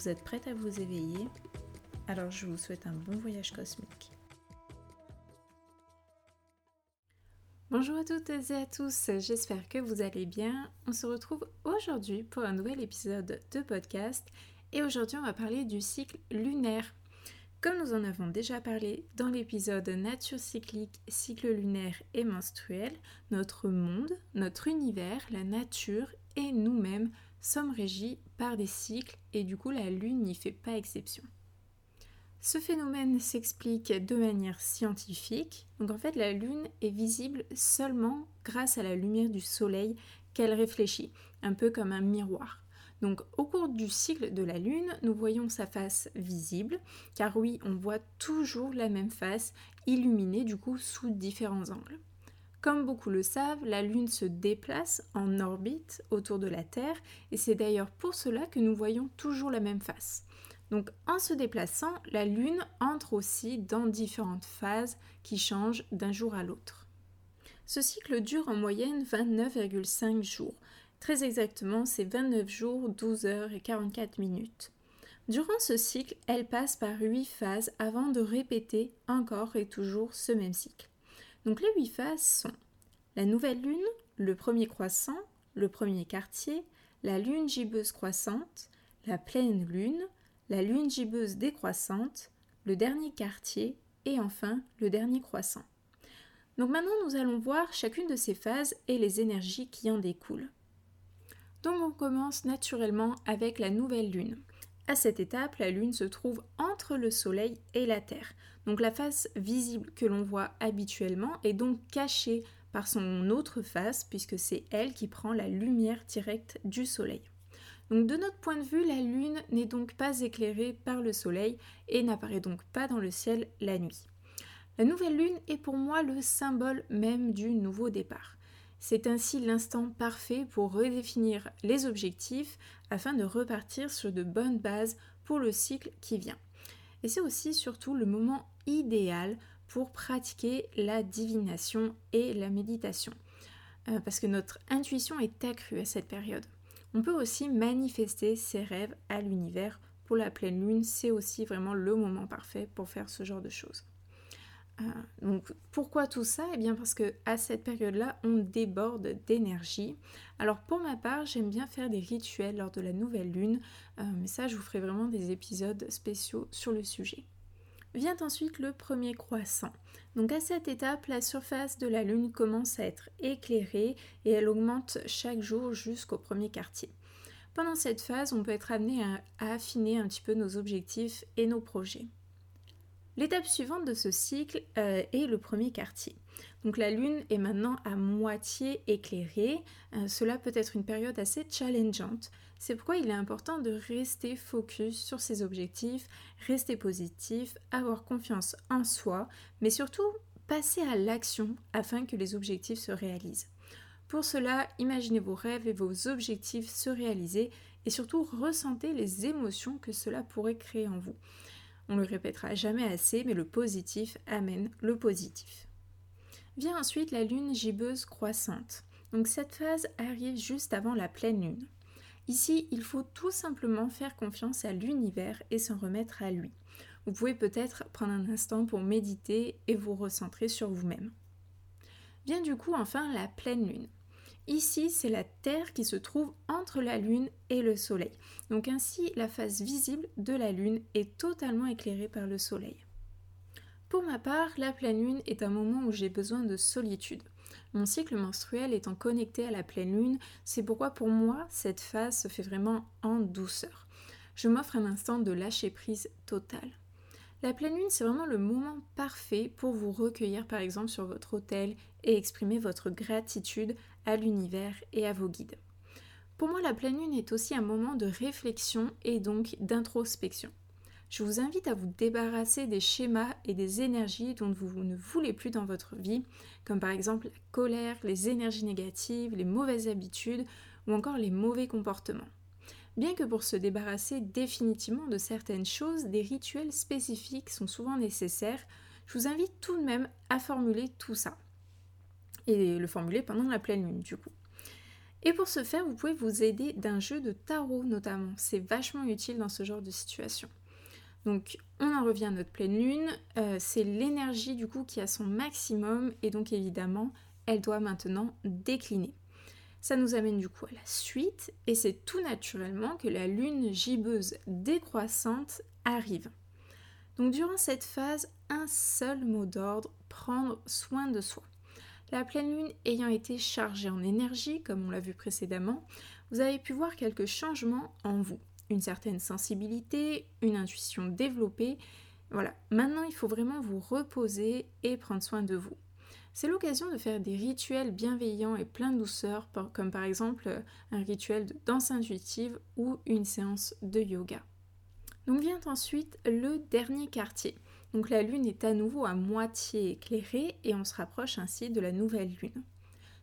Vous êtes prête à vous éveiller? Alors je vous souhaite un bon voyage cosmique. Bonjour à toutes et à tous, j'espère que vous allez bien. On se retrouve aujourd'hui pour un nouvel épisode de podcast et aujourd'hui on va parler du cycle lunaire. Comme nous en avons déjà parlé dans l'épisode Nature cyclique, cycle lunaire et menstruel, notre monde, notre univers, la nature et nous-mêmes sommes régis par des cycles et du coup la Lune n'y fait pas exception. Ce phénomène s'explique de manière scientifique. Donc en fait la Lune est visible seulement grâce à la lumière du Soleil qu'elle réfléchit, un peu comme un miroir. Donc au cours du cycle de la Lune, nous voyons sa face visible, car oui, on voit toujours la même face, illuminée du coup sous différents angles. Comme beaucoup le savent, la Lune se déplace en orbite autour de la Terre et c'est d'ailleurs pour cela que nous voyons toujours la même face. Donc en se déplaçant, la Lune entre aussi dans différentes phases qui changent d'un jour à l'autre. Ce cycle dure en moyenne 29,5 jours. Très exactement, c'est 29 jours, 12 heures et 44 minutes. Durant ce cycle, elle passe par 8 phases avant de répéter encore et toujours ce même cycle. Donc les huit phases sont la nouvelle lune, le premier croissant, le premier quartier, la lune gibbeuse croissante, la pleine lune, la lune gibbeuse décroissante, le dernier quartier et enfin le dernier croissant. Donc maintenant nous allons voir chacune de ces phases et les énergies qui en découlent. Donc on commence naturellement avec la nouvelle lune. À cette étape, la Lune se trouve entre le Soleil et la Terre. Donc la face visible que l'on voit habituellement est donc cachée par son autre face puisque c'est elle qui prend la lumière directe du Soleil. Donc de notre point de vue, la Lune n'est donc pas éclairée par le Soleil et n'apparaît donc pas dans le ciel la nuit. La nouvelle Lune est pour moi le symbole même du nouveau départ. C'est ainsi l'instant parfait pour redéfinir les objectifs afin de repartir sur de bonnes bases pour le cycle qui vient. Et c'est aussi surtout le moment idéal pour pratiquer la divination et la méditation. Euh, parce que notre intuition est accrue à cette période. On peut aussi manifester ses rêves à l'univers. Pour la pleine lune, c'est aussi vraiment le moment parfait pour faire ce genre de choses. Ah, donc pourquoi tout ça? Eh bien parce que à cette période-là, on déborde d'énergie. Alors pour ma part, j'aime bien faire des rituels lors de la nouvelle lune, euh, mais ça je vous ferai vraiment des épisodes spéciaux sur le sujet. Vient ensuite le premier croissant. Donc à cette étape, la surface de la lune commence à être éclairée et elle augmente chaque jour jusqu'au premier quartier. Pendant cette phase, on peut être amené à affiner un petit peu nos objectifs et nos projets. L'étape suivante de ce cycle euh, est le premier quartier. Donc la Lune est maintenant à moitié éclairée. Euh, cela peut être une période assez challengeante. C'est pourquoi il est important de rester focus sur ses objectifs, rester positif, avoir confiance en soi, mais surtout passer à l'action afin que les objectifs se réalisent. Pour cela, imaginez vos rêves et vos objectifs se réaliser et surtout ressentez les émotions que cela pourrait créer en vous. On le répétera jamais assez, mais le positif amène le positif. Vient ensuite la lune gibbeuse croissante. Donc cette phase arrive juste avant la pleine lune. Ici, il faut tout simplement faire confiance à l'univers et s'en remettre à lui. Vous pouvez peut-être prendre un instant pour méditer et vous recentrer sur vous-même. Vient du coup enfin la pleine lune. Ici, c'est la Terre qui se trouve entre la Lune et le Soleil. Donc ainsi, la face visible de la Lune est totalement éclairée par le Soleil. Pour ma part, la pleine Lune est un moment où j'ai besoin de solitude. Mon cycle menstruel étant connecté à la pleine Lune, c'est pourquoi pour moi, cette phase se fait vraiment en douceur. Je m'offre un instant de lâcher prise totale. La pleine lune, c'est vraiment le moment parfait pour vous recueillir par exemple sur votre hôtel et exprimer votre gratitude à l'univers et à vos guides. Pour moi, la pleine lune est aussi un moment de réflexion et donc d'introspection. Je vous invite à vous débarrasser des schémas et des énergies dont vous ne voulez plus dans votre vie, comme par exemple la colère, les énergies négatives, les mauvaises habitudes ou encore les mauvais comportements. Bien que pour se débarrasser définitivement de certaines choses, des rituels spécifiques sont souvent nécessaires, je vous invite tout de même à formuler tout ça. Et le formuler pendant la pleine lune du coup. Et pour ce faire, vous pouvez vous aider d'un jeu de tarot notamment. C'est vachement utile dans ce genre de situation. Donc on en revient à notre pleine lune. Euh, c'est l'énergie du coup qui a son maximum et donc évidemment elle doit maintenant décliner. Ça nous amène du coup à la suite et c'est tout naturellement que la lune gibbeuse décroissante arrive. Donc durant cette phase, un seul mot d'ordre, prendre soin de soi. La pleine lune ayant été chargée en énergie, comme on l'a vu précédemment, vous avez pu voir quelques changements en vous. Une certaine sensibilité, une intuition développée. Voilà, maintenant il faut vraiment vous reposer et prendre soin de vous. C'est l'occasion de faire des rituels bienveillants et pleins de douceur, comme par exemple euh, un rituel de danse intuitive ou une séance de yoga. Donc vient ensuite le dernier quartier. Donc la lune est à nouveau à moitié éclairée et on se rapproche ainsi de la nouvelle lune.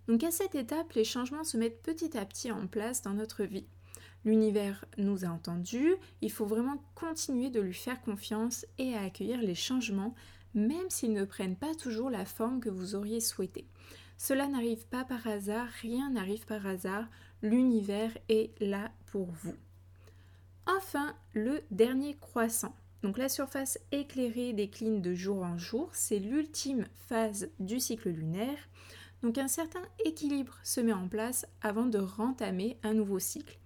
Donc à cette étape, les changements se mettent petit à petit en place dans notre vie. L'univers nous a entendus, il faut vraiment continuer de lui faire confiance et à accueillir les changements même s'ils ne prennent pas toujours la forme que vous auriez souhaité. Cela n'arrive pas par hasard, rien n'arrive par hasard, l'univers est là pour vous. Enfin, le dernier croissant. Donc la surface éclairée décline de jour en jour, c'est l'ultime phase du cycle lunaire. Donc un certain équilibre se met en place avant de rentamer un nouveau cycle.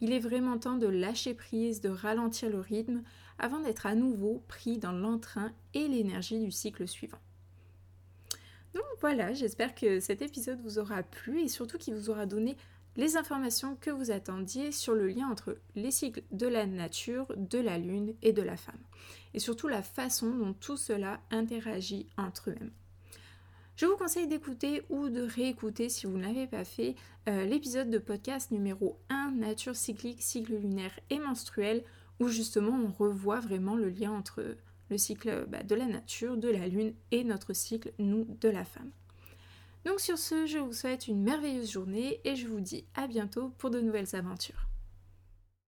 Il est vraiment temps de lâcher prise, de ralentir le rythme avant d'être à nouveau pris dans l'entrain et l'énergie du cycle suivant. Donc voilà, j'espère que cet épisode vous aura plu et surtout qu'il vous aura donné les informations que vous attendiez sur le lien entre les cycles de la nature, de la lune et de la femme. Et surtout la façon dont tout cela interagit entre eux-mêmes. Je vous conseille d'écouter ou de réécouter si vous ne l'avez pas fait euh, l'épisode de podcast numéro 1 Nature cyclique, cycle lunaire et menstruel où justement on revoit vraiment le lien entre le cycle bah, de la nature, de la lune et notre cycle, nous, de la femme. Donc sur ce, je vous souhaite une merveilleuse journée et je vous dis à bientôt pour de nouvelles aventures.